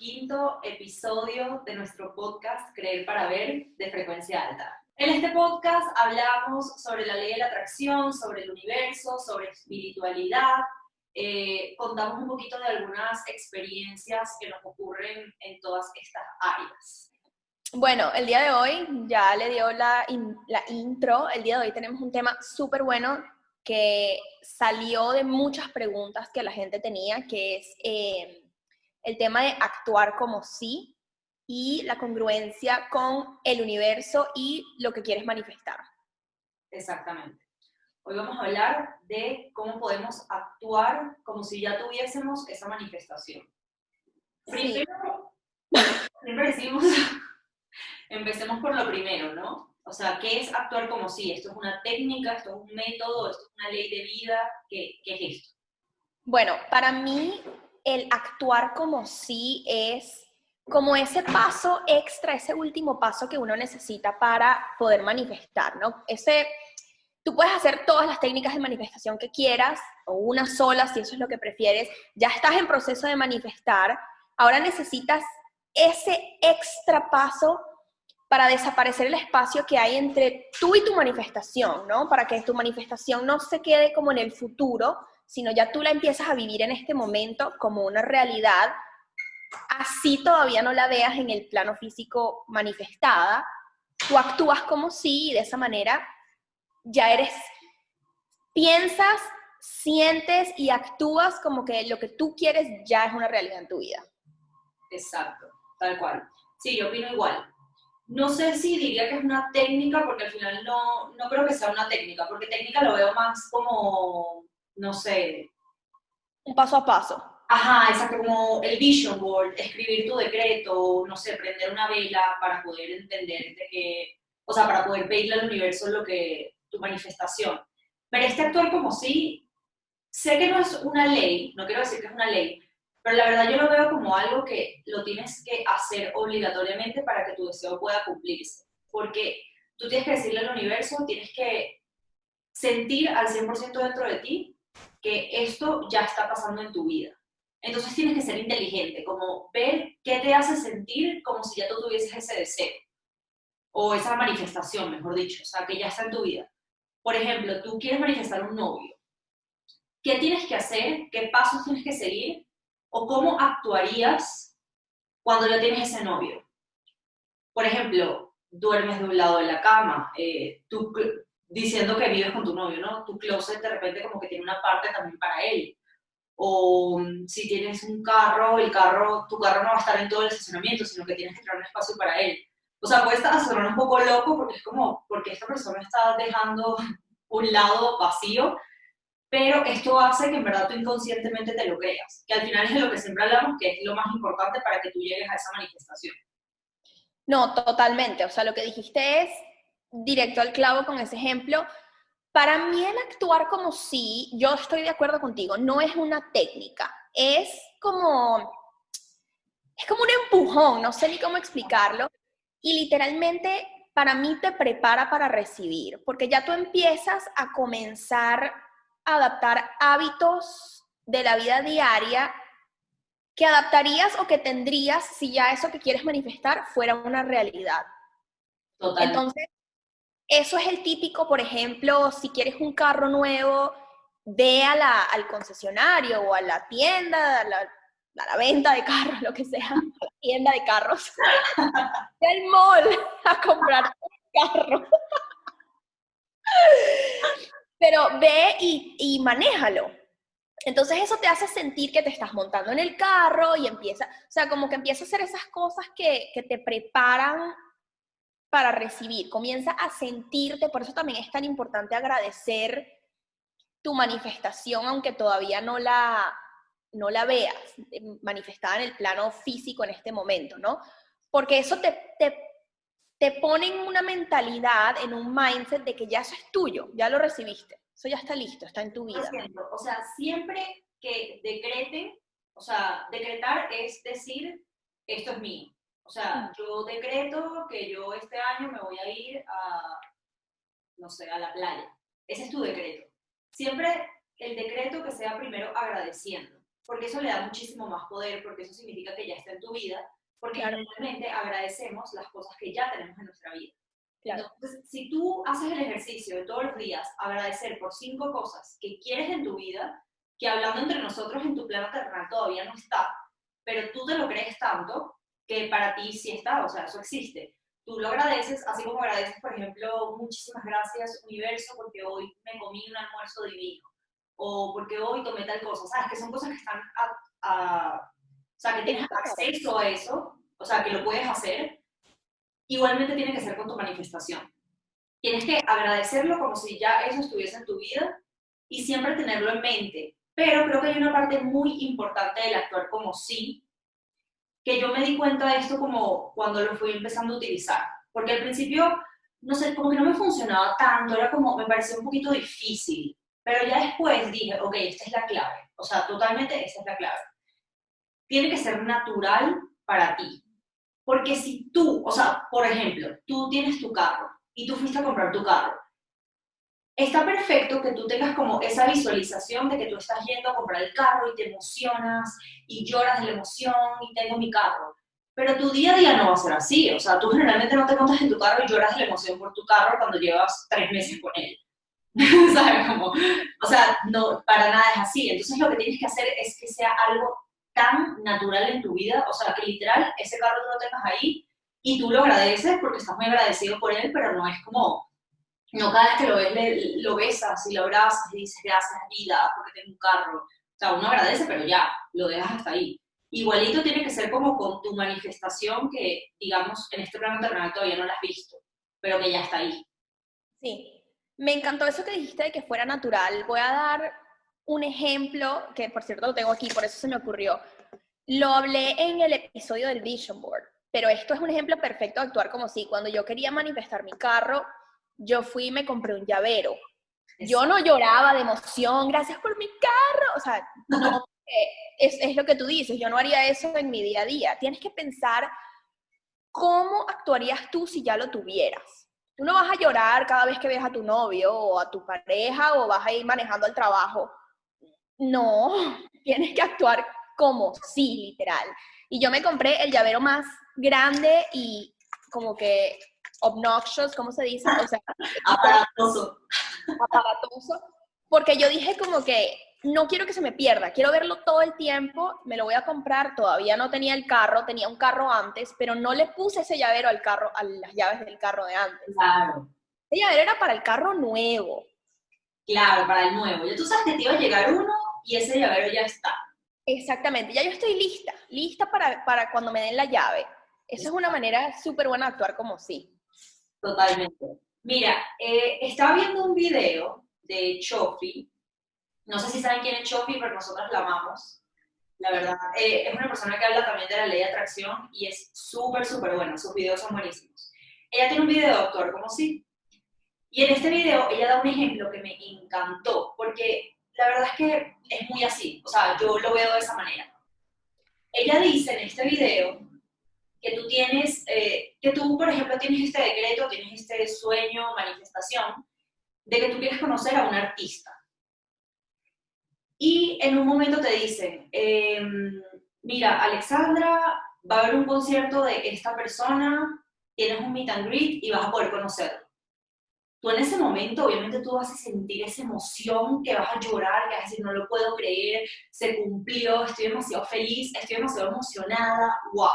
quinto episodio de nuestro podcast Creer para Ver de Frecuencia Alta. En este podcast hablamos sobre la ley de la atracción, sobre el universo, sobre espiritualidad. Eh, contamos un poquito de algunas experiencias que nos ocurren en todas estas áreas. Bueno, el día de hoy ya le dio la, la intro. El día de hoy tenemos un tema súper bueno que salió de muchas preguntas que la gente tenía, que es eh, el tema de actuar como sí y la congruencia con el universo y lo que quieres manifestar. Exactamente. Hoy vamos a hablar de cómo podemos actuar como si ya tuviésemos esa manifestación. Primero, siempre decimos, empecemos por lo primero, ¿no? O sea, ¿qué es actuar como si? ¿Esto es una técnica? ¿Esto es un método? ¿Esto es una ley de vida? ¿Qué, qué es esto? Bueno, para mí el actuar como sí es como ese paso extra, ese último paso que uno necesita para poder manifestar, ¿no? Ese, tú puedes hacer todas las técnicas de manifestación que quieras, o una sola si eso es lo que prefieres, ya estás en proceso de manifestar, ahora necesitas ese extra paso para desaparecer el espacio que hay entre tú y tu manifestación, ¿no? Para que tu manifestación no se quede como en el futuro, sino ya tú la empiezas a vivir en este momento como una realidad, así todavía no la veas en el plano físico manifestada, tú actúas como sí y de esa manera ya eres, piensas, sientes y actúas como que lo que tú quieres ya es una realidad en tu vida. Exacto, tal cual. Sí, yo opino igual no sé si diría que es una técnica, porque al final no, no creo que sea una técnica, porque técnica lo veo más como, no sé. Un paso a paso. Ajá, exacto, como el vision board, escribir tu decreto, no sé, prender una vela para poder entender de que, o sea, para poder pedirle al universo lo que, tu manifestación. Pero este actuar como si, sé que no es una ley, no quiero decir que es una ley, pero la verdad yo lo veo como algo que lo tienes que hacer obligatoriamente para que tu deseo pueda cumplirse. Porque tú tienes que decirle al universo, tienes que sentir al 100% dentro de ti que esto ya está pasando en tu vida. Entonces tienes que ser inteligente, como ver qué te hace sentir como si ya tú tuvieses ese deseo o esa manifestación, mejor dicho, o sea, que ya está en tu vida. Por ejemplo, tú quieres manifestar un novio. ¿Qué tienes que hacer? ¿Qué pasos tienes que seguir o cómo actuarías cuando ya tienes ese novio. Por ejemplo, duermes de un lado de la cama, eh, tú diciendo que vives con tu novio, ¿no? Tu closet de repente como que tiene una parte también para él. O mm, si tienes un carro, el carro, tu carro no va a estar en todo el estacionamiento, sino que tienes que crear un espacio para él. O sea, puede estar un poco loco porque es como, porque esta persona está dejando un lado vacío pero esto hace que en verdad tú inconscientemente te lo creas, que al final es de lo que siempre hablamos, que es lo más importante para que tú llegues a esa manifestación. No, totalmente, o sea, lo que dijiste es directo al clavo con ese ejemplo. Para mí el actuar como sí, yo estoy de acuerdo contigo, no es una técnica, es como, es como un empujón, no sé ni cómo explicarlo, y literalmente para mí te prepara para recibir, porque ya tú empiezas a comenzar adaptar hábitos de la vida diaria que adaptarías o que tendrías si ya eso que quieres manifestar fuera una realidad. Entonces, eso es el típico, por ejemplo, si quieres un carro nuevo, ve al concesionario o a la tienda, a la, venta de carros, lo que sea, tienda de carros, del mall a comprar un carro pero ve y, y manéjalo. Entonces eso te hace sentir que te estás montando en el carro y empieza, o sea, como que empieza a hacer esas cosas que, que te preparan para recibir, comienza a sentirte, por eso también es tan importante agradecer tu manifestación, aunque todavía no la, no la veas eh, manifestada en el plano físico en este momento, ¿no? Porque eso te, te te ponen una mentalidad, en un mindset de que ya eso es tuyo, ya lo recibiste, eso ya está listo, está en tu vida. O sea, siempre que decrete, o sea, decretar es decir, esto es mío. O sea, yo decreto que yo este año me voy a ir a, no sé, a la playa. Ese es tu decreto. Siempre el decreto que sea primero agradeciendo. porque eso le da muchísimo más poder, porque eso significa que ya está en tu vida, porque realmente agradecemos las cosas que ya tenemos en nuestra vida. Entonces, si tú haces el ejercicio de todos los días, agradecer por cinco cosas que quieres en tu vida, que hablando entre nosotros en tu plano terrenal todavía no está, pero tú te lo crees tanto que para ti sí está, o sea, eso existe. Tú lo agradeces, así como agradeces, por ejemplo, muchísimas gracias universo porque hoy me comí un almuerzo divino, o porque hoy tomé tal cosa, ¿sabes? Que son cosas que están a, o sea, que tienes acceso a eso, o sea, que lo puedes hacer, igualmente tiene que ser con tu manifestación. Tienes que agradecerlo como si ya eso estuviese en tu vida y siempre tenerlo en mente. Pero creo que hay una parte muy importante del actuar como sí, que yo me di cuenta de esto como cuando lo fui empezando a utilizar. Porque al principio, no sé, como que no me funcionaba tanto, era como, me parecía un poquito difícil. Pero ya después dije, ok, esta es la clave. O sea, totalmente esta es la clave. Tiene que ser natural para ti. Porque si tú, o sea, por ejemplo, tú tienes tu carro y tú fuiste a comprar tu carro, está perfecto que tú tengas como esa visualización de que tú estás yendo a comprar el carro y te emocionas y lloras de la emoción y tengo mi carro. Pero tu día a día no va a ser así. O sea, tú generalmente no te montas en tu carro y lloras de la emoción por tu carro cuando llevas tres meses con él. ¿Sabes? Como, o sea, no, para nada es así. Entonces lo que tienes que hacer es que sea algo tan natural en tu vida, o sea, que literal ese carro tú lo tengas ahí y tú lo agradeces porque estás muy agradecido por él, pero no es como, no cada vez que lo ves, lo besas y lo abrazas y dices gracias vida porque tengo un carro. O sea, uno agradece, pero ya, lo dejas hasta ahí. Igualito tiene que ser como con tu manifestación que, digamos, en este plano terrenal todavía no la has visto, pero que ya está ahí. Sí, me encantó eso que dijiste de que fuera natural. Voy a dar un ejemplo, que por cierto lo tengo aquí, por eso se me ocurrió. Lo hablé en el episodio del Vision Board, pero esto es un ejemplo perfecto de actuar como si cuando yo quería manifestar mi carro, yo fui y me compré un llavero. Yo no lloraba de emoción, gracias por mi carro. O sea, no, es, es lo que tú dices, yo no haría eso en mi día a día. Tienes que pensar cómo actuarías tú si ya lo tuvieras. Tú no vas a llorar cada vez que ves a tu novio o a tu pareja o vas a ir manejando al trabajo no, tienes que actuar como sí, literal. Y yo me compré el llavero más grande y como que obnoxious, ¿cómo se dice? O sea, aparatoso. Aparatoso. Porque yo dije como que no quiero que se me pierda, quiero verlo todo el tiempo, me lo voy a comprar, todavía no tenía el carro, tenía un carro antes, pero no le puse ese llavero al carro, a las llaves del carro de antes. Claro. Ese llavero era para el carro nuevo. Claro, para el nuevo. Ya tú sabes que te iba a llegar uno y ese llavero ya está. Exactamente, ya yo estoy lista, lista para, para cuando me den la llave. Esa es una manera súper buena de actuar como sí. Totalmente. Mira, eh, estaba viendo un video de Chofi. No sé si saben quién es Chofi, pero nosotros la amamos. La verdad, eh, es una persona que habla también de la ley de atracción y es súper, súper buena. Sus videos son buenísimos. Ella tiene un video de doctor como sí. Y en este video ella da un ejemplo que me encantó, porque la verdad es que es muy así, o sea, yo lo veo de esa manera. Ella dice en este video que tú tienes, eh, que tú, por ejemplo, tienes este decreto, tienes este sueño, manifestación, de que tú quieres conocer a un artista. Y en un momento te dicen, em, mira, Alexandra, va a haber un concierto de esta persona, tienes un meet and greet y vas a poder conocerlo tú en ese momento, obviamente tú vas a sentir esa emoción, que vas a llorar, que vas a decir, no lo puedo creer, se cumplió, estoy demasiado feliz, estoy demasiado emocionada, wow.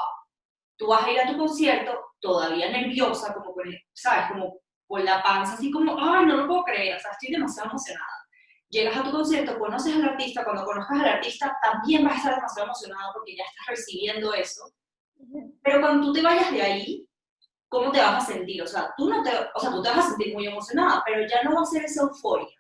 Tú vas a ir a tu concierto todavía nerviosa, como con, ¿sabes? Como con la panza, así como, ay, no lo puedo creer, o sea, estoy demasiado emocionada. Llegas a tu concierto, conoces al artista, cuando conozcas al artista también vas a estar demasiado emocionado porque ya estás recibiendo eso. Pero cuando tú te vayas de ahí, ¿cómo te vas a sentir? O sea, tú no te, o sea, tú te vas a sentir muy emocionada, pero ya no va a ser esa euforia.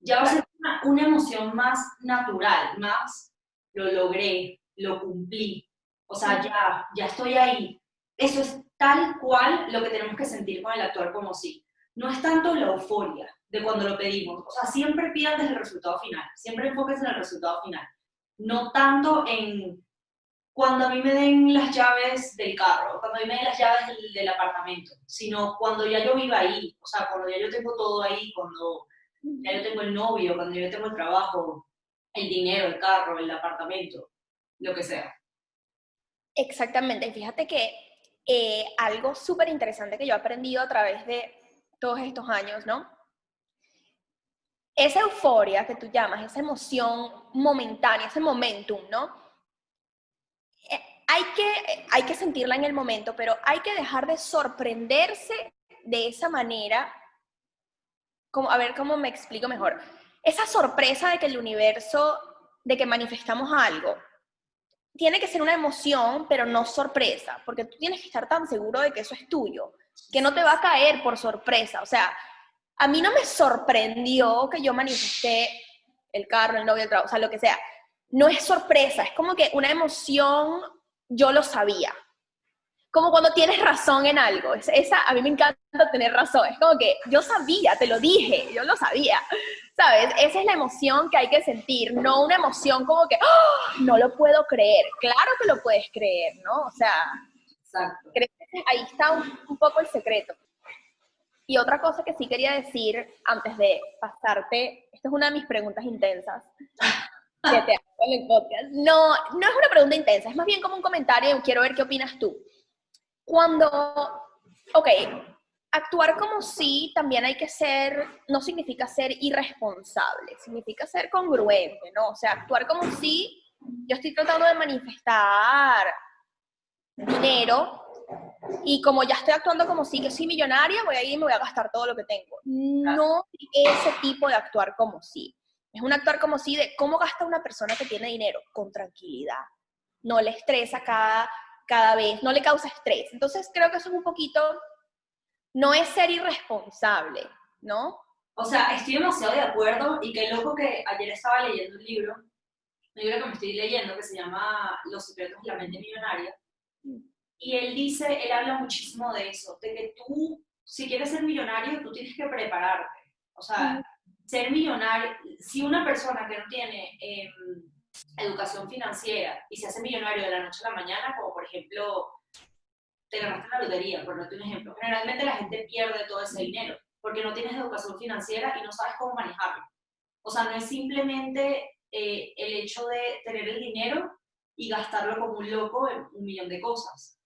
Ya va a ser una, emoción más natural, más lo logré, lo cumplí. O sea, ya, ya estoy ahí. Eso es tal cual lo que tenemos que sentir con el actuar como sí. No es tanto la euforia de cuando lo pedimos. O sea, siempre pidan desde el resultado final. Siempre enfóquense en el resultado final. No tanto en cuando a mí me den las llaves del carro, cuando a mí me den las llaves del, apartamento, sino cuando ya yo viva ahí, o sea, cuando ya yo tengo todo ahí, cuando ya yo tengo el novio, cuando yo tengo el trabajo, el dinero, el carro, el apartamento, lo que sea. Exactamente. Fíjate que eh, algo súper interesante que yo he aprendido a través de todos estos años, ¿no? Esa euforia que tú llamas, esa emoción momentánea, ese momentum, ¿no? Eh, hay, que, hay que sentirla en el momento, pero hay que dejar de sorprenderse de esa manera. Como, a ver cómo me explico mejor. Esa sorpresa de que el universo, de que manifestamos algo, tiene que ser una emoción, pero no sorpresa, porque tú tienes que estar tan seguro de que eso es tuyo, que no te va a caer por sorpresa. O sea, a mí no me sorprendió que yo manifesté el carro, el novio, el trabajo, o sea, lo que sea. No es sorpresa, es como que una emoción, yo lo sabía. Como cuando tienes razón en algo. Esa, a mí me encanta tener razón. Es como que yo sabía, te lo dije, yo lo sabía. ¿sabes? Esa es la emoción que hay que sentir, no una emoción como que, ¡Oh! no lo puedo creer. Claro que lo puedes creer, ¿no? O sea, ahí está un, poco el secreto. Y otra cosa que sí quería decir antes de pasarte, esta es una de mis preguntas intensas que te hago en el podcast. No, no es una pregunta intensa, es más bien como un comentario quiero ver qué opinas tú. Cuando, ok, actuar como sí también hay que ser, no significa ser irresponsable, significa ser congruente, ¿no? O sea, actuar como sí, yo estoy tratando de manifestar dinero y como ya estoy actuando como sí, que soy millonaria, voy a ir y me voy a gastar todo lo que tengo. No ese tipo de actuar como sí. Es un actuar como sí de cómo gasta una persona que tiene dinero, con tranquilidad. No le estresa cada, cada vez, no le causa estrés. Entonces creo que eso es un poquito no es ser irresponsable, ¿no? O sea, estoy demasiado de acuerdo y qué loco que ayer estaba leyendo un libro, un libro que me estoy leyendo que se llama Los secretos de la mente millonaria. Y él dice, él habla muchísimo de eso, de que tú, si quieres ser millonario, tú tienes que prepararte. O sea, ser millonario, si una persona que no tiene em, educación financiera y se hace millonario de la noche a la mañana, como por ejemplo te ganaste la lotería, por darte un ejemplo. Generalmente la gente pierde todo ese dinero porque no tienes educación financiera y no sabes cómo manejarlo. O sea, no es simplemente eh, el hecho de tener el dinero y gastarlo como un loco en un millón de cosas.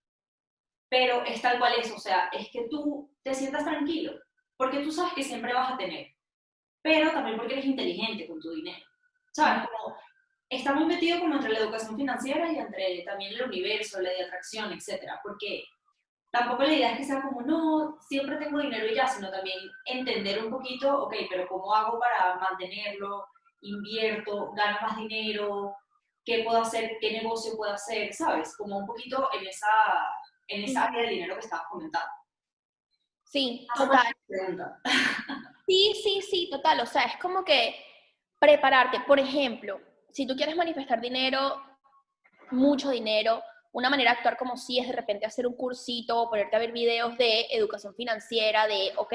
Pero es tal cual es, o sea, es que tú te sientas tranquilo, porque tú sabes que siempre vas a tener, pero también porque eres inteligente con tu dinero. ¿Sabes? Como está muy metido como entre la educación financiera y entre también el universo, la de atracción, etcétera, porque tampoco la idea es que sea como, no, siempre tengo dinero y ya, sino también entender un poquito, ok, pero ¿cómo hago para mantenerlo? Invierto, gano más dinero, ¿qué puedo hacer? ¿Qué negocio puedo hacer? ¿Sabes? Como un poquito en esa, en esa área del dinero que estabas comentando. Sí, total. Sí, sí, sí, total. O sea, es como que prepararte. Por ejemplo, si tú quieres manifestar dinero, mucho dinero, una manera de actuar como si es de repente hacer un cursito, ponerte a ver videos de educación financiera, de, ok,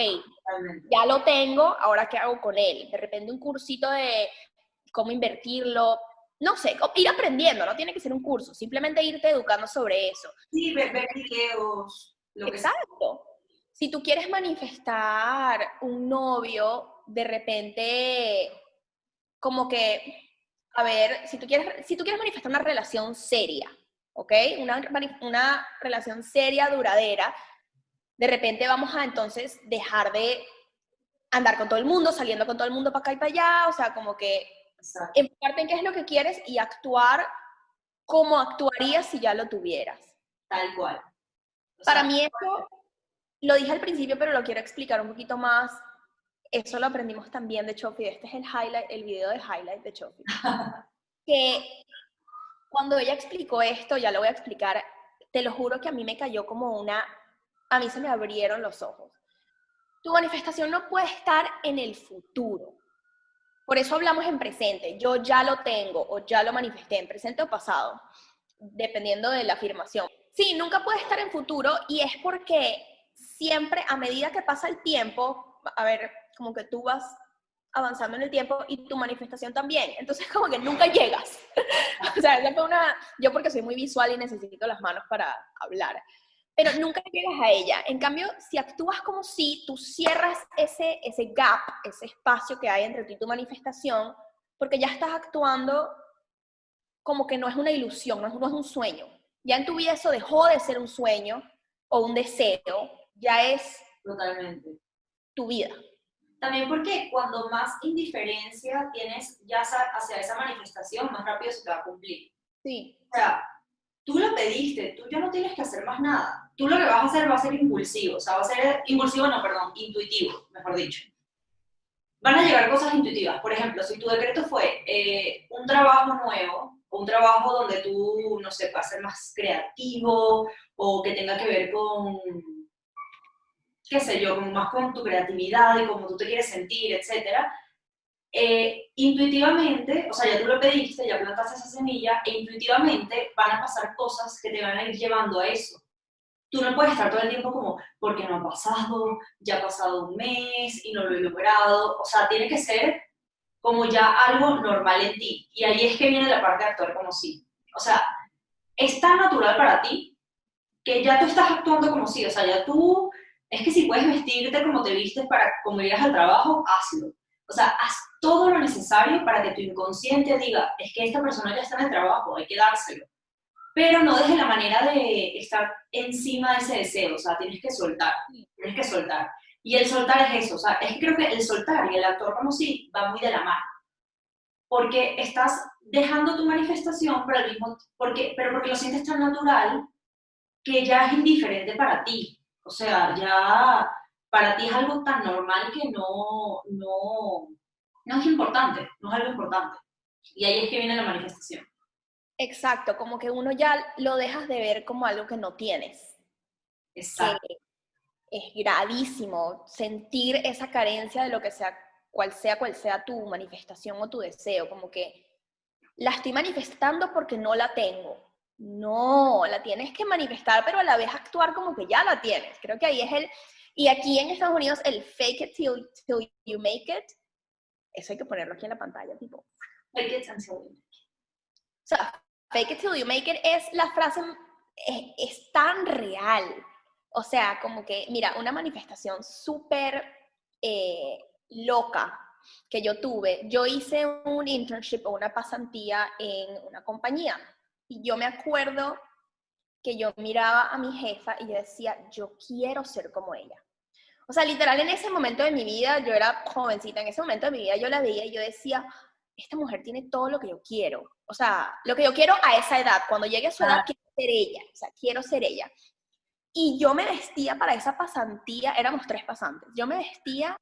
ya lo tengo, ahora qué hago con él. De repente un cursito de cómo invertirlo, no sé, ir aprendiendo, no tiene que ser un curso, simplemente irte educando sobre eso. Sí, ver, videos. Exacto. Si tú quieres manifestar un novio, de repente, como que, a ver, si tú quieres, si tú quieres manifestar una relación seria, ¿ok? Una, una relación seria, duradera. De repente vamos a entonces dejar de andar con todo el mundo, saliendo con todo el mundo para acá y para allá, o sea, como que enfocarte en qué es lo que quieres y actuar como actuarías si ya lo tuvieras. Tal cual. para mí eso, lo dije al principio, pero lo quiero explicar un poquito más. Eso lo aprendimos también de Chofi. Este es el highlight, el video de highlight de Chofi. que cuando ella explicó esto, ya lo voy a explicar, te lo juro que a mí me cayó como una, a mí se me abrieron los ojos. Tu manifestación no puede estar en el futuro. Por eso hablamos en presente. Yo ya lo tengo o ya lo manifesté en presente o pasado, dependiendo de la afirmación. Sí, nunca puede estar en futuro y es porque siempre a medida que pasa el tiempo, a ver, como que tú vas avanzando en el tiempo y tu manifestación también. Entonces, como que nunca llegas. o sea, esa fue una, yo porque soy muy visual y necesito las manos para hablar, pero nunca llegas a ella. En cambio, si actúas como si tú cierras ese, ese gap, ese espacio que hay entre ti y tu manifestación, porque ya estás actuando como que no es una ilusión, no es, no es un sueño. Ya en tu vida eso dejó de ser un sueño o un deseo, ya es Totalmente. tu vida. También porque cuando más indiferencia tienes ya hacia esa manifestación, más rápido se te va a cumplir. Sí, O sea, tú lo pediste, tú ya no tienes que hacer más nada. Tú lo que vas a hacer va a ser impulsivo, o sea, va a ser impulsivo, no, perdón, intuitivo, mejor dicho. Van a llegar cosas intuitivas. Por ejemplo, si tu decreto fue eh, un trabajo nuevo, o un trabajo donde tú, no sé, puedas ser más creativo, o que tenga que ver con, qué sé yo, como más con tu creatividad y cómo tú te quieres sentir, etcétera, eh, intuitivamente, o sea, ya tú lo pediste, ya plantaste esa semilla, e intuitivamente van a pasar cosas que te van a ir llevando a eso. Tú no puedes estar todo el tiempo como, porque no ha pasado, ya ha pasado un mes y no lo he logrado. O sea, tiene que ser como ya algo normal en ti. Y ahí es que viene la parte de actuar como sí. O sea, es tan natural para ti que ya tú estás actuando como sí. O sea, ya tú, es que si puedes vestirte como te vistes para como irías al trabajo, hazlo. O sea, haz todo lo necesario para que tu inconsciente diga, es que esta persona ya está en el trabajo, hay que dárselo. Pero no desde la manera de estar encima de ese deseo, o sea, tienes que soltar, tienes que soltar. Y el soltar es eso, o sea, es creo que el soltar y el actuar como sí va muy de la mano. Porque estás dejando tu manifestación, pero, al mismo, porque, pero porque lo sientes tan natural que ya es indiferente para ti. O sea, ya para ti es algo tan normal que no, no, no es importante, no es algo importante. Y ahí es que viene la manifestación. exacto, como que uno ya lo dejas de ver como algo que no tienes. Exacto. que es gravísimo sentir esa carencia de lo que sea, cual sea cual sea tu manifestación o tu deseo, como que la estoy manifestando porque no la tengo. No, la tienes que manifestar, pero a la vez actuar como que ya la tienes. Creo que ahí es el... Y aquí en Estados Unidos el fake it till, till you make it, eso hay que ponerlo aquí en la pantalla, tipo. Fake it until you make it. O sea, fake it till you make it es la frase, es, es tan real. O sea, como que, mira, una manifestación súper eh, loca que yo tuve. Yo hice un internship o una pasantía en una compañía. Y yo me acuerdo que yo miraba a mi jefa y yo decía, yo quiero ser como ella. O sea, literal, en ese momento de mi vida, yo era jovencita, en ese momento de mi vida yo la veía y yo decía, esta mujer tiene todo lo que yo quiero. O sea, lo que yo quiero a esa edad. Cuando llegue a su edad, Ah. quiero ser ella. O sea, quiero ser ella. Y yo me vestía para esa pasantía, éramos tres pasantes, yo me vestía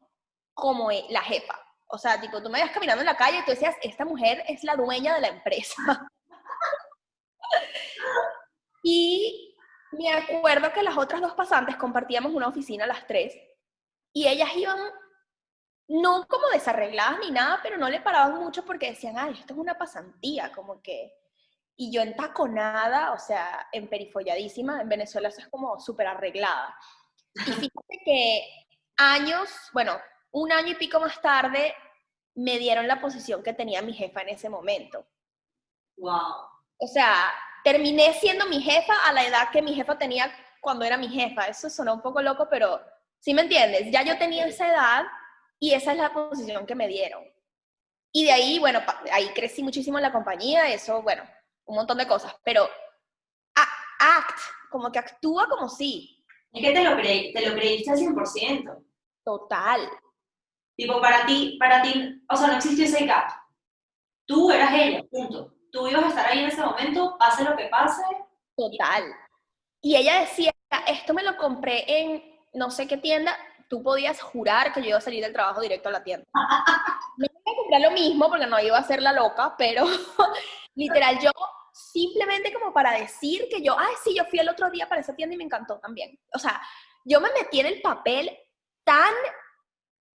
como e- la jefa. O sea, tipo, tú me ibas caminando en la calle y tú decías, esta mujer es la dueña de la empresa. y me acuerdo que las otras dos pasantes compartíamos una oficina las tres y ellas iban no como desarregladas ni nada, pero no le paraban mucho porque decían, ay, esto es una pasantía, como que... Y yo entaconada, o sea, emperifolladísima, en Venezuela eso es como súper arreglada. Y fíjate que años, bueno, un año y pico más tarde, me dieron la posición que tenía mi jefa en ese momento. Wow. O sea, terminé siendo mi jefa a la edad que mi jefa tenía cuando era mi jefa. Eso sonó un poco loco, pero ¿sí me entiendes? Ya yo tenía esa edad y esa es la posición que me dieron. Y de ahí, bueno, ahí crecí muchísimo en la compañía, eso, bueno, un montón de cosas, pero act, como que actúa como sí, Es que te lo, creí, te lo creíste al 100%. total, Tipo, para ti, para ti, o sea, no existió ese gap. Tú eras ella, punto. Tú ibas a estar ahí en ese momento, pase lo que pase. total. Y ella decía, esto me lo compré en no sé qué tienda, tú podías jurar que yo iba a salir del trabajo directo a la tienda. No iba a comprar lo mismo porque no iba a ser la loca, pero literal yo simplemente como para decir que yo, ay, sí, yo fui el otro día para esa tienda y me encantó también. O sea, yo me metí en el papel tan,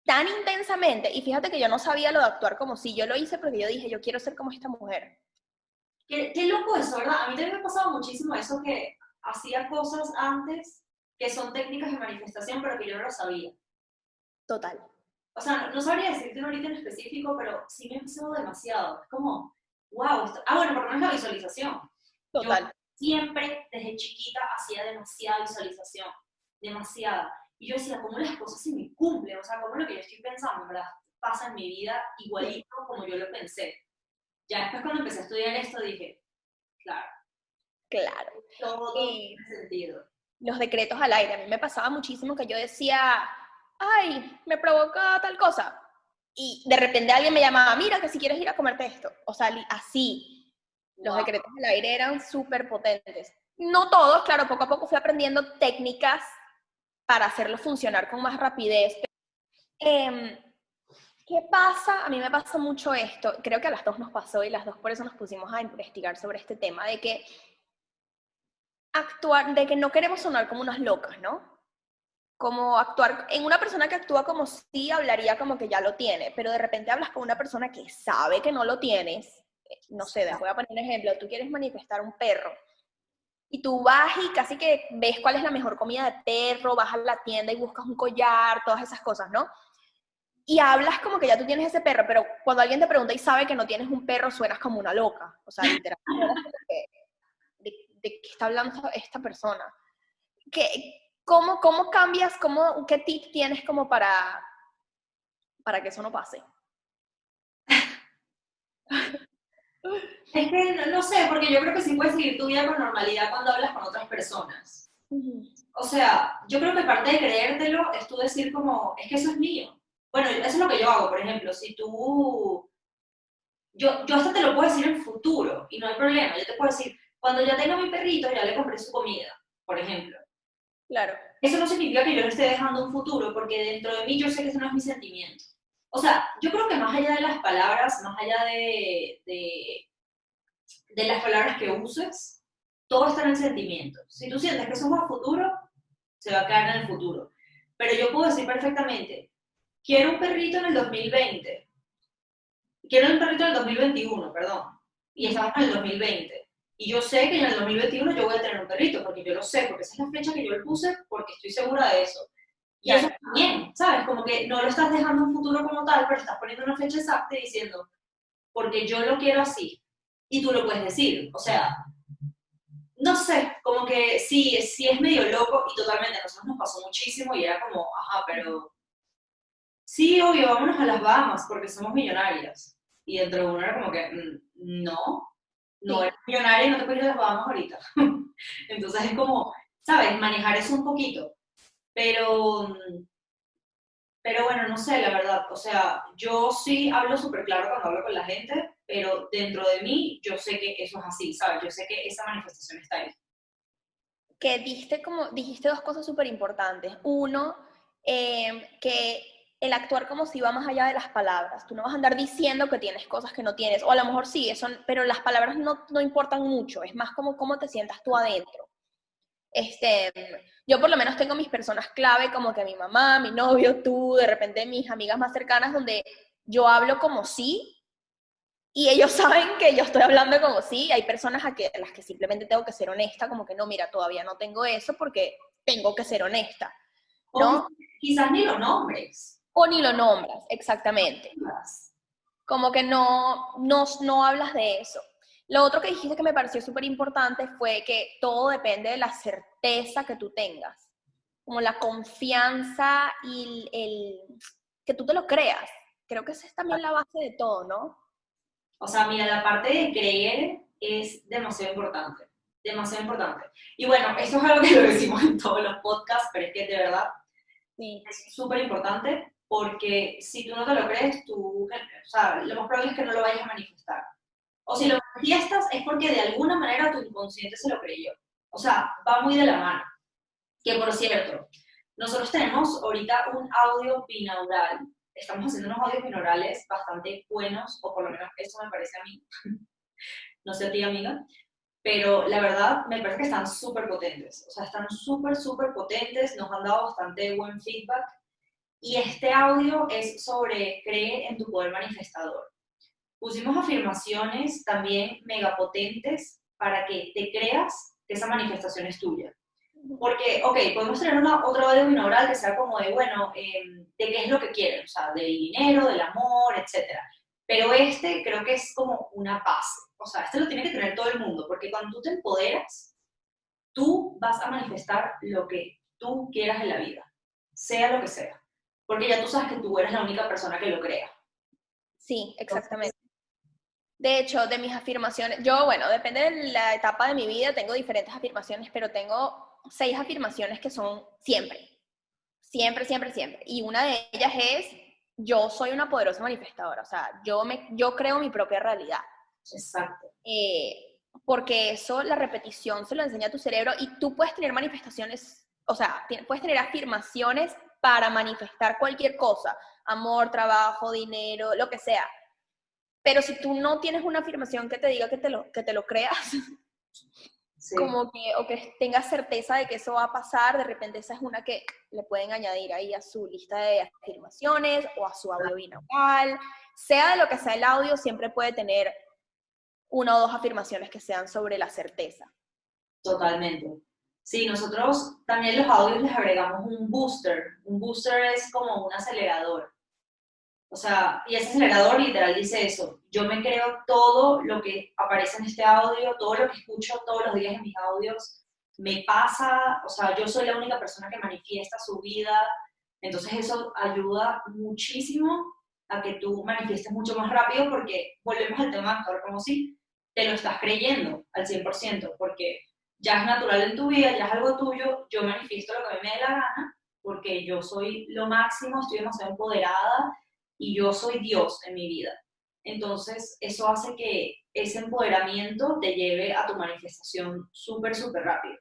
tan intensamente y fíjate que yo no sabía lo de actuar como si yo lo hice porque yo dije, yo quiero ser como esta mujer. Qué, qué loco eso, ¿verdad? A mí también me ha pasado muchísimo eso que hacía cosas antes que son técnicas de manifestación, pero que yo no lo sabía. Total. O sea, no, no sabría decirte uno ahorita en específico, pero sí me ha pasado demasiado. Es como, wow. Esto... Ah, bueno, por lo menos la visualización. Total. Yo siempre, desde chiquita, hacía demasiada visualización. Demasiada. Y yo decía, ¿cómo las cosas se me cumplen? O sea, ¿cómo lo que yo estoy pensando, verdad? pasa en mi vida igualito como yo lo pensé. Ya después cuando empecé a estudiar esto dije, claro. Claro. Todo tiene sentido. Los decretos al aire. A mí me pasaba muchísimo que yo decía, ay, me provoca tal cosa. Y de repente alguien me llamaba, mira, que si quieres ir a comerte esto. O sea, así. Los decretos al aire eran súper potentes. No todos, claro, poco a poco fui aprendiendo técnicas para hacerlo funcionar con más rapidez. Em, ¿Qué pasa? A mí me pasa mucho esto, creo que a las dos nos pasó y las dos por eso nos pusimos a investigar sobre este tema, de que actuar, de que no queremos sonar como unas locas, ¿no? Como actuar, en una persona que actúa como si hablaría como que ya lo tiene, pero de repente hablas con una persona que sabe que no lo tienes, eh, no sé, voy a poner un ejemplo, tú quieres manifestar un perro, y tú vas y casi que ves cuál es la mejor comida de perro, vas a la tienda y buscas un collar, todas esas cosas, ¿no? Y hablas como que ya tú tienes ese perro, pero cuando alguien te pregunta y sabe que no tienes un perro, suenas como una loca. O sea, literalmente, de, qué está hablando esta persona. ¿Qué, cómo, ¿Cómo cambias? Cómo, ¿Qué tip tienes como para, para que eso no pase? Es que no, sé, porque yo creo que sí puedes seguir tu vida con normalidad cuando hablas con otras personas. O sea, yo creo que parte de creértelo es tú decir como, es que eso es mío. Bueno, eso es lo que yo hago, por ejemplo, si tú, yo, yo hasta te lo puedo decir en futuro y no hay problema, yo te puedo decir, cuando ya tenga mi perrito, ya le compré su comida, por ejemplo. Claro. Eso no significa que yo le esté dejando un futuro, porque dentro de mí yo sé que ese no es mi sentimiento. O sea, yo creo que más allá de las palabras, más allá de, de, de las palabras que uses, todo está en el sentimiento. Si tú sientes que eso es a futuro, se va a quedar en el futuro. Pero yo puedo decir perfectamente, quiero un perrito en el 2020. Quiero un perrito en el 2021, perdón. Y estamos en el 2020. Y yo sé que en el 2021 yo voy a tener un perrito, porque yo lo sé, porque esa es la fecha que yo le puse, porque estoy segura de eso. Y eso también, ¿sabes? Como que no lo estás dejando un futuro como tal, pero estás poniendo una fecha exacta y diciendo, porque yo lo quiero así. Y tú lo puedes decir. O sea, no sé, como que sí, sí es medio loco y totalmente, a nosotros nos pasó muchísimo y era como, ajá, pero sí, obvio, vámonos a las Bahamas porque somos millonarias. Y dentro de uno era como que, mm, no, no eres millonaria y no te puedes ir a las Bahamas ahorita. Entonces es como, ¿sabes? Manejar eso un poquito. Pero, pero bueno, no sé, la verdad. O sea, yo sí hablo súper claro cuando hablo con la gente, pero dentro de mí yo sé que eso es así, ¿sabes? Yo sé que esa manifestación está ahí. Que dijiste, como, dijiste dos cosas súper importantes. Uno, eh, que el actuar como si va más allá de las palabras. Tú no vas a andar diciendo que tienes cosas que no tienes, o a lo mejor sí, son, pero las palabras no, no importan mucho, es más como cómo te sientas tú adentro. Este, yo por lo menos tengo mis personas clave, como que mi mamá, mi novio, tú, de repente mis amigas más cercanas, donde yo hablo como sí, y ellos saben que yo estoy hablando como sí, hay personas a, que, a las que simplemente tengo que ser honesta, como que no, mira, todavía no tengo eso porque tengo que ser honesta. ¿no? quizás ni lo nombres o ni lo nombras, exactamente. Como que no, no, no hablas de eso. Lo otro que dijiste que me pareció súper importante fue que todo depende de la certeza que tú tengas, como la confianza y el, que tú te lo creas. Creo que esa es también la base de todo, ¿no? O sea, mira, la parte de creer es demasiado importante, demasiado importante. Y bueno, esto es algo que lo decimos en todos los podcasts, pero es que de verdad sí. es súper importante porque si tú no te lo crees, tú, o sea, lo más probable es que no lo vayas a manifestar. O si lo manifiestas es porque de alguna manera tu inconsciente se lo creyó. O sea, va muy de la mano. Que por cierto, nosotros tenemos ahorita un audio binaural. Estamos haciendo unos audios binaurales bastante buenos, o por lo menos eso me parece a mí. no sé a ti, amiga. Pero la verdad, me parece que están súper potentes. O sea, están súper, súper potentes. Nos han dado bastante buen feedback y este audio es sobre creer en tu poder manifestador. Pusimos afirmaciones también megapotentes para que te creas que esa manifestación es tuya. Porque, ok, podemos tener una, otro audio binaural que sea como de, bueno, em, de qué es lo que quieren, o sea, del dinero, del amor, etc. Pero este creo que es como una base. O sea, este lo tiene que tener todo el mundo, porque cuando tú te empoderas, tú vas a manifestar lo que tú quieras en la vida, sea lo que sea. Porque ya tú sabes que tú eres la única persona que lo crea. Sí, exactamente. De hecho, de mis afirmaciones, yo, bueno, depende de la etapa de mi vida, tengo diferentes afirmaciones, pero tengo seis afirmaciones que son siempre, siempre, siempre, siempre. Y una de ellas es, yo soy una poderosa manifestadora, o sea, yo, me, yo creo mi propia realidad. Exacto. Eh, porque eso, la repetición se lo enseña a tu cerebro y tú puedes tener manifestaciones, o sea, puedes tener afirmaciones para manifestar cualquier cosa, amor, trabajo, dinero, lo que sea pero si tú no tienes una afirmación que te diga que te lo, que te lo creas, como que, o que tengas certeza de que eso va a pasar, de repente esa es una que le pueden añadir ahí a su lista de afirmaciones o a su audio binaural. Sea de lo que sea el audio, siempre puede tener una o dos afirmaciones que sean sobre la certeza. Totalmente. Sí, nosotros también los audios les agregamos un booster. Un booster es como un acelerador. O sea, y ese acelerador literal dice eso. Yo me creo todo lo que aparece en este audio, todo lo que escucho todos los días en mis audios, me pasa, o sea, yo soy la única persona que manifiesta su vida. Entonces eso ayuda muchísimo a que tú manifiestes mucho más rápido porque volvemos al tema de actuar como si te lo estás creyendo al 100%, porque ya es natural en tu vida, ya es algo tuyo, yo manifiesto lo que a mí me dé la gana, porque yo soy lo máximo, estoy demasiado empoderada y yo soy Dios en mi vida. Entonces, eso hace que ese empoderamiento te lleve a tu manifestación súper, súper rápido.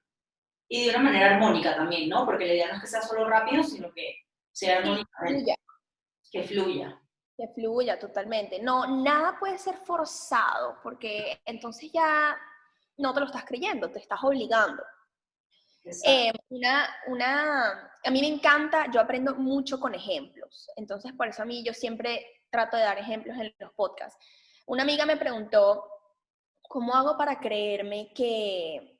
Y de una manera armónica también, ¿no? Porque la idea no es que sea solo rápido, sino que sea armónica. Que fluya. Que fluya totalmente. No, nada puede ser forzado, porque entonces ya no te lo estás creyendo, te estás obligando. Eh, una, una, a mí me encanta, yo aprendo mucho con ejemplos, entonces por eso a mí yo siempre trato de dar ejemplos en los podcasts. Una amiga me preguntó, ¿cómo hago para creerme que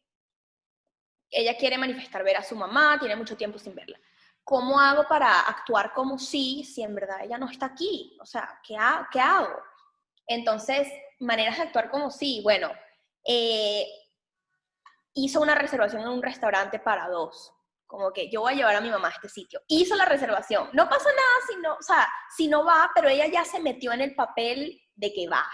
ella quiere manifestar ver a su mamá, tiene mucho tiempo sin verla? ¿Cómo hago para actuar como si, si en verdad ella no está aquí? O sea, ¿qué, qué hago? Entonces, maneras de actuar como si, bueno, eh, hizo una reservación en un restaurante para dos. Como que yo voy a llevar a mi mamá a este sitio. Hizo la reservación. No pasa nada si no, o sea, si no va, pero ella ya se metió en el papel de que va.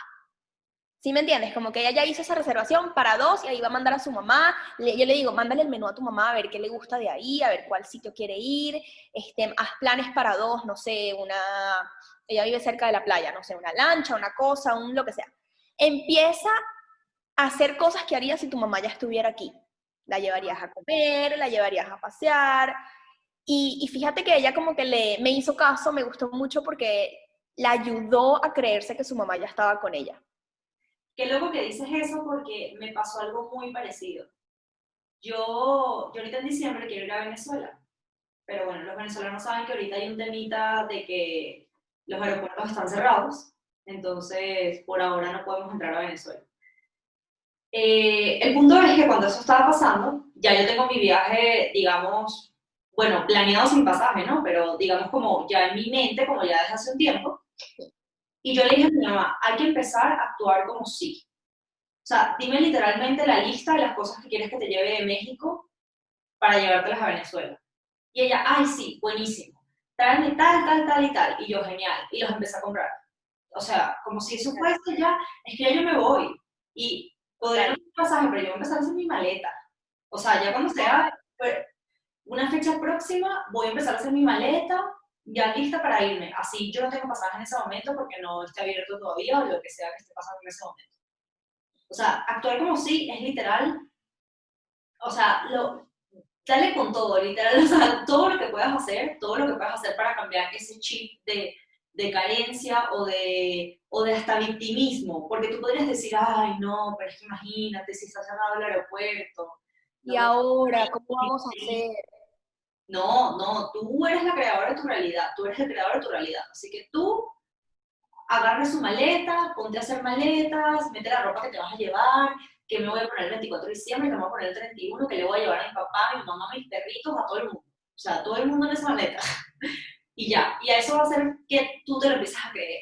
¿Sí me entiendes? Como que ella ya hizo esa reservación para dos y ahí va a mandar a su mamá. yo le digo, mándale el menú a tu mamá a ver qué le gusta de ahí, a ver cuál sitio quiere ir. Este, haz planes para dos, no sé, una... Ella vive cerca de la playa, no sé, una lancha, una cosa, un lo que sea. Empieza hacer cosas que harías si tu mamá ya estuviera aquí. La llevarías a comer, la llevarías a pasear. Y, fíjate que ella como que le, me hizo caso, me gustó mucho porque la ayudó a creerse que su mamá ya estaba con ella. Qué loco que dices eso porque me pasó algo muy parecido. Yo, yo ahorita en diciembre quiero ir a Venezuela, pero bueno, los venezolanos saben que ahorita hay un temita de que los aeropuertos están cerrados, entonces por ahora no podemos entrar a Venezuela. Eh, el punto es que cuando eso estaba pasando, ya yo tengo mi viaje, digamos, bueno, planeado sin pasaje, ¿no? Pero digamos como ya en mi mente, como ya desde hace un tiempo. Y yo le dije a mi mamá, hay que empezar a actuar como sí. O sea, dime literalmente la lista de las cosas que quieres que te lleve de México para llevártelas a Venezuela. Y ella, ay, sí, buenísimo. Tráeme tal, tal, tal y tal. Y yo, genial. Y los empecé a comprar. O sea, como si eso fuese ya, es que ya yo me voy. Y podría no un pasaje, pero yo voy a empezar a hacer mi maleta. O sea, ya cuando sea pues, una fecha próxima, voy a empezar a hacer mi maleta ya lista para irme. Así yo no tengo pasaje en ese momento porque no esté abierto todavía o lo que sea que esté pasando en ese momento. O sea, actuar como si es literal, o sea, lo, dale con todo, literal, o sea, todo lo que puedas hacer, todo lo que puedas hacer para cambiar ese chip de de carencia o de, o de hasta victimismo, porque tú podrías decir, ay, no, pero es que imagínate si se ha cerrado el aeropuerto. ¿Y ahora cómo vamos a hacer? No, no, tú eres la creadora de tu realidad, tú eres el creador de tu realidad, así que tú agarres su maleta, ponte a hacer maletas, mete la ropa que te vas a llevar, que me voy a poner el 24 de diciembre, que me voy a poner el 31, que le voy a llevar a mi papá, a mi mamá, a mis perritos, a todo el mundo. O sea, todo el mundo en esa maleta y ya. Y a eso va a hacer que tú te lo empieces a creer,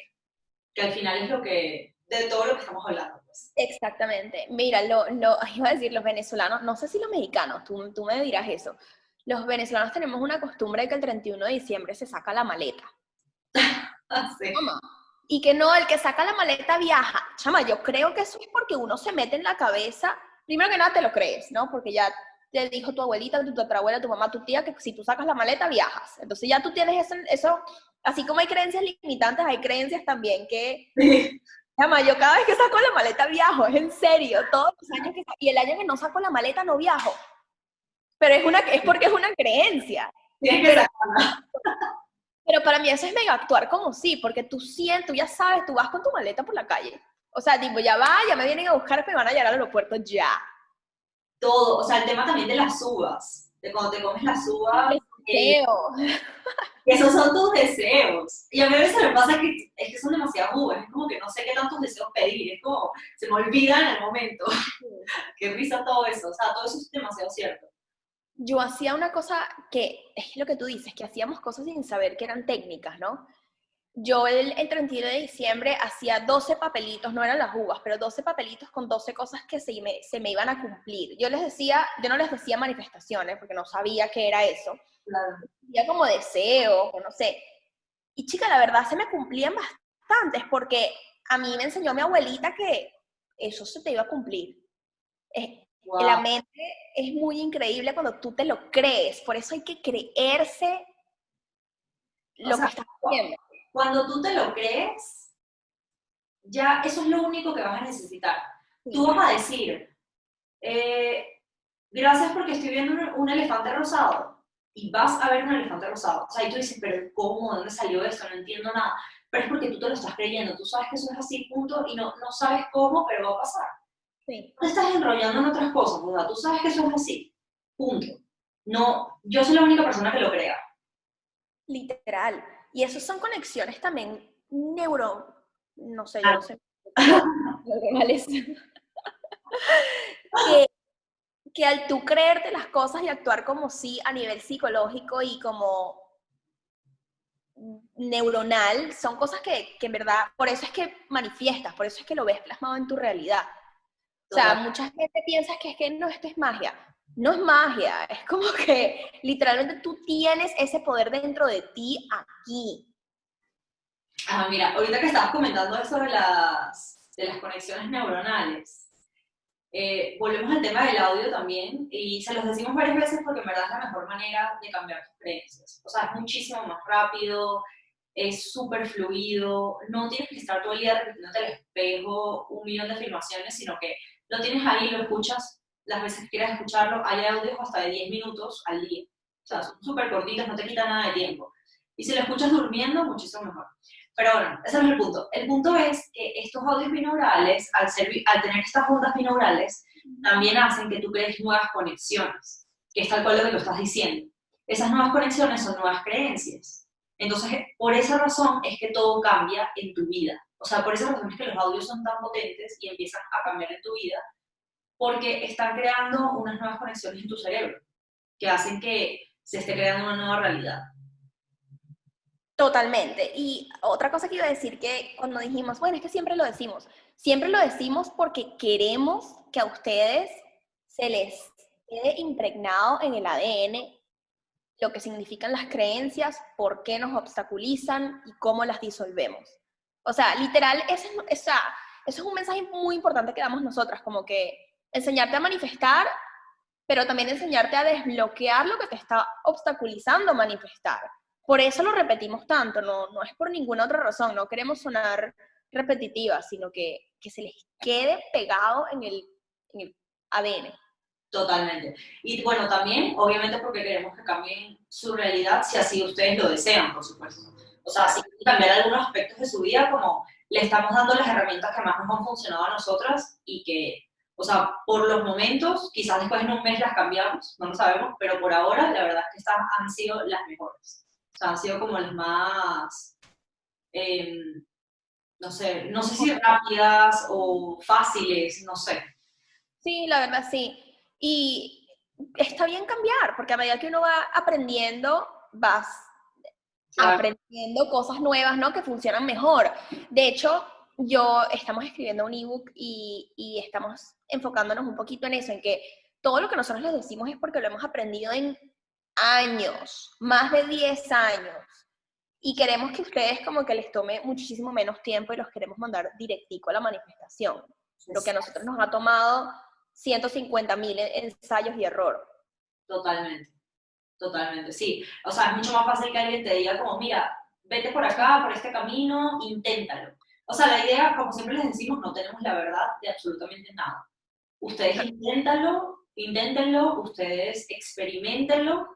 que al final es lo que, de todo lo que estamos hablando. Pues. Exactamente. Mira, lo, lo, iba a decir los venezolanos, no sé si los mexicanos, tú, tú me dirás eso. los venezolanos tenemos una costumbre de que el 31 de diciembre se saca la maleta. Sí. Y que no, el que saca la maleta viaja. Chama, yo creo que eso es porque uno se mete en la cabeza, primero que nada te lo crees, ¿no? Porque ya te dijo tu abuelita, tu abuela, tu mamá, tu tía, que si tú sacas la maleta viajas. Entonces ya tú tienes eso, eso así como hay creencias limitantes, hay creencias también que... Chama, yo cada vez que saco la maleta viajo, es en serio, todos los años que y el año que no saco la maleta no viajo. Pero es una es porque es una creencia. Tienes que Pero para mí eso es mega actuar como sí, porque tú sientes, tú ya sabes, tú vas con tu maleta por la calle. O sea, tipo, ya va, ya me vienen a buscar, me van a llegar al aeropuerto ya. Todo, o sea, el tema también de las uvas, de cuando te comes las uvas. Deseo. esos son tus deseos. Y a mí a veces me pasa que es que son demasiadas uvas, es como que no sé qué tantos deseos pedir, es como, se me olvida en el momento. qué risa todo eso, o sea, todo eso es demasiado cierto yo hacía una cosa que es lo que tú dices, que hacíamos cosas sin saber que eran técnicas, ¿no? Yo el, 31 de diciembre hacía 12 papelitos, no eran las uvas, pero 12 papelitos con 12 cosas que se me, se me iban a cumplir. Yo les decía, yo no les decía manifestaciones porque no sabía qué era eso. Claro. Decía como deseos o no sé. Y chica, la verdad se me cumplían bastantes porque a mí me enseñó mi abuelita que eso se te iba a cumplir. La mente es muy increíble cuando tú te lo crees, por eso hay que creerse lo que estás haciendo. Cuando tú te lo crees, ya eso es lo único que vas a necesitar. Tú vas a decir, eh, gracias porque estoy viendo un, elefante rosado y vas a ver un elefante rosado. O sea, y tú dices, pero ¿cómo? ¿Dónde salió esto? No entiendo nada. Pero es porque tú te lo estás creyendo, tú sabes que eso es así, punto, y no, no sabes cómo, pero va a pasar. Sí. No te estás enrollando en otras cosas, ¿verdad? Tú sabes que eso es así. Punto. No, yo soy la única persona que lo crea. Literal. Y eso son conexiones también neuro, no sé, yo no sé, neuronales. que, que al tú creerte las cosas y actuar como sí a nivel psicológico y como neuronal, son cosas que, que en verdad, por eso es que manifiestas, por eso es que lo ves plasmado en tu realidad. O sea, mucha gente piensa que es que no, esto es magia. No es magia, es como que literalmente tú tienes ese poder dentro de ti aquí. Ah, mira, ahorita que estabas comentando eso de las, de las conexiones neuronales, eh, volvemos al tema del audio también, y se los decimos varias veces porque en verdad es la mejor manera de cambiar tus creencias. O sea, es muchísimo más rápido, es súper fluido, no tienes que estar todo el día repitiendo el espejo un millón de afirmaciones, sino que lo tienes ahí, lo escuchas las veces que quieras escucharlo. Hay audios hasta de 10 minutos al día. O sea, son súper cortitos, no te quita nada de tiempo. Y si lo escuchas durmiendo, muchísimo mejor. Pero bueno, ese es el punto. El punto es que estos audios binaurales, al, al tener estas ondas binaurales, también hacen que tú crees nuevas conexiones, que es tal cual lo que lo estás diciendo. Esas nuevas conexiones son nuevas creencias. Entonces, por esa razón es que todo cambia en tu vida. O sea, por esa razón es que los audios son tan potentes y empiezan a cambiar en tu vida, porque están creando unas nuevas conexiones en tu cerebro, que hacen que se esté creando una nueva realidad. Totalmente. Y otra cosa que iba a decir que cuando dijimos, bueno, es que siempre lo decimos, siempre lo decimos porque queremos que a ustedes se les quede impregnado en el ADN lo que significan las creencias, por qué nos obstaculizan y cómo las disolvemos. O sea, literal, ese, eso es un mensaje muy importante que damos nosotras, como que enseñarte a manifestar, pero también enseñarte a desbloquear lo que te está obstaculizando manifestar. Por eso lo repetimos tanto, no, no es por ninguna otra razón, no queremos sonar repetitivas, sino que, que se les quede pegado en el, en ADN. Totalmente. Y bueno, también, obviamente, porque queremos que cambien su realidad, si así ustedes lo desean, por supuesto. O sea, si cambiar algunos aspectos de su vida, como le estamos dando las herramientas que más nos han funcionado a nosotras y que, o sea, por los momentos, quizás después en un mes las cambiamos, no lo sabemos, pero por ahora la verdad es que estas han sido las mejores. O sea, han sido como las más, em, no sé, no sé si rápidas o fáciles, no sé. Sí, la verdad sí. Y está bien cambiar, porque a medida que uno va aprendiendo, vas aprendiendo cosas nuevas, ¿no? Que funcionan mejor. De hecho, yo estamos escribiendo un ebook y, y estamos enfocándonos un poquito en eso, en que todo lo que nosotros les decimos es porque lo hemos aprendido en años, más de 10 años. Y queremos que ustedes como que les tome muchísimo menos tiempo y los queremos mandar directico a la manifestación. Lo que a nosotros nos ha tomado 150 mil ensayos y error. Totalmente, totalmente, sí. O sea, es mucho más fácil que alguien te diga como, mira, vete por acá, por este camino, inténtalo. O sea, la idea, como siempre les decimos, no tenemos la verdad de absolutamente nada. Ustedes inténtanlo, inténtenlo, ustedes experimentenlo.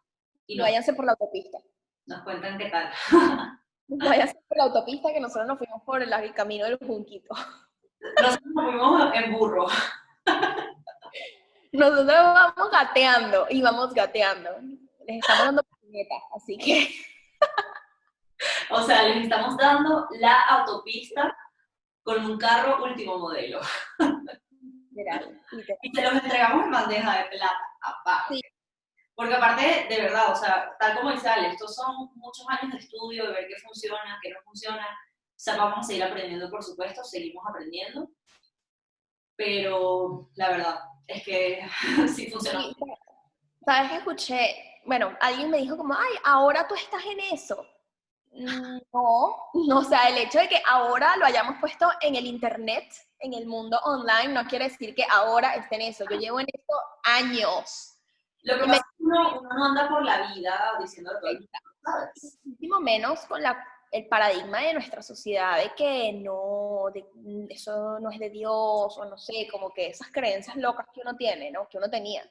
Y váyanse por la autopista. Nos cuentan qué tal. váyanse por la autopista que nosotros nos fuimos por el camino del Junquito. Nosotros nos fuimos en burro. Nosotros vamos gateando y vamos gateando. Les estamos dando así que. O sea, les estamos dando la autopista con un carro último modelo. y se los entregamos en bandeja de plata, aparte. Porque aparte, de verdad, o sea, tal como dice Ale, estos son muchos años de estudio, de ver qué funciona, qué no funciona. O sea, vamos a seguir aprendiendo, por supuesto, seguimos aprendiendo. Pero la verdad es que sí funciona. ¿Sabes qué escuché? Bueno, alguien me dijo como, ay, ahora tú estás en eso. No, o sea, el hecho de que ahora lo hayamos puesto en el internet, en el mundo online, no quiere decir que ahora esté en eso. Yo llevo en esto años. Lo que pasa es que uno, no anda por la vida diciendo todo. Muchísimo menos con la, el paradigma de nuestra sociedad de que no, de, eso no es de Dios, o no sé, como que esas creencias locas que uno tiene, ¿no? Que uno tenía.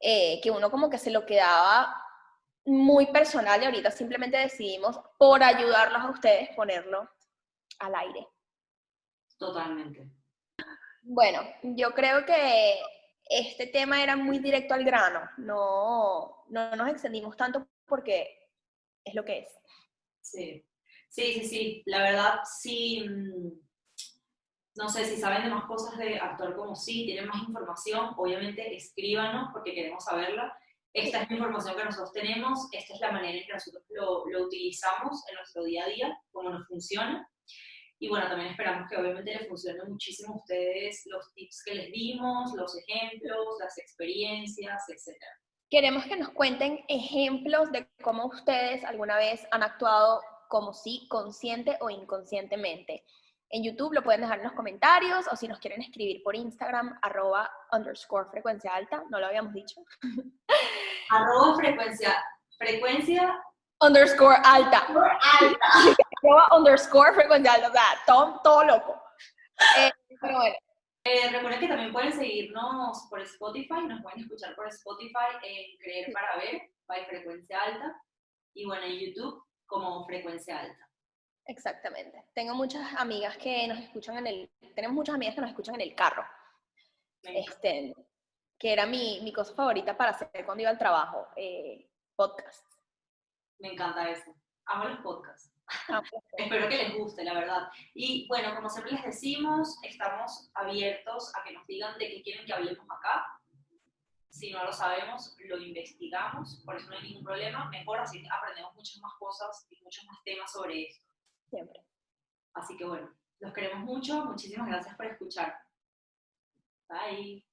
Eh, que uno como que se lo quedaba muy personal y ahorita simplemente decidimos, por ayudarlos a ustedes, ponerlo al aire. Totalmente. Bueno, yo creo que este tema era muy directo al grano, no, no nos extendimos tanto porque es lo que es. Sí, sí, sí, sí, la verdad sí, mm, no sé si saben de más cosas de actuar como sí, tienen más información, obviamente escríbanos porque queremos saberla esta es la información que nosotros tenemos, esta es la manera en que nosotros lo, utilizamos en nuestro día a día, cómo nos funciona. Y bueno, también esperamos que obviamente les funcione muchísimo a ustedes los tips que les dimos, los ejemplos, las experiencias, etc. Queremos que nos cuenten ejemplos de cómo ustedes alguna vez han actuado como sí, consciente o inconscientemente. En YouTube lo pueden dejar en los comentarios o si nos quieren escribir por Instagram, arroba underscore frecuencia alta, no lo habíamos dicho. arroba frecuencia, frecuencia underscore alta. alta. arroba underscore frecuencia alta, o sea, todo, todo loco. Eh, pero bueno. Eh, recuerden que también pueden seguirnos por Spotify, nos pueden escuchar por Spotify en Creer para Ver, by Frecuencia Alta, y bueno, en YouTube como Frecuencia Alta. Exactamente. Tengo muchas amigas que nos escuchan en el, tenemos muchas amigas que nos escuchan en el carro. Este, que era mi, mi, cosa favorita para hacer cuando iba al trabajo, eh, podcast. Me encanta eso. Amo los podcasts. Espero que les guste, la verdad. Y bueno, como siempre les decimos, estamos abiertos a que nos digan de qué quieren que hablemos acá. Si no lo sabemos, lo investigamos, por eso no hay ningún problema. Mejor así aprendemos muchas más cosas y muchos más temas sobre esto. Siempre. Así que bueno, los queremos mucho. Muchísimas gracias por escuchar. Bye.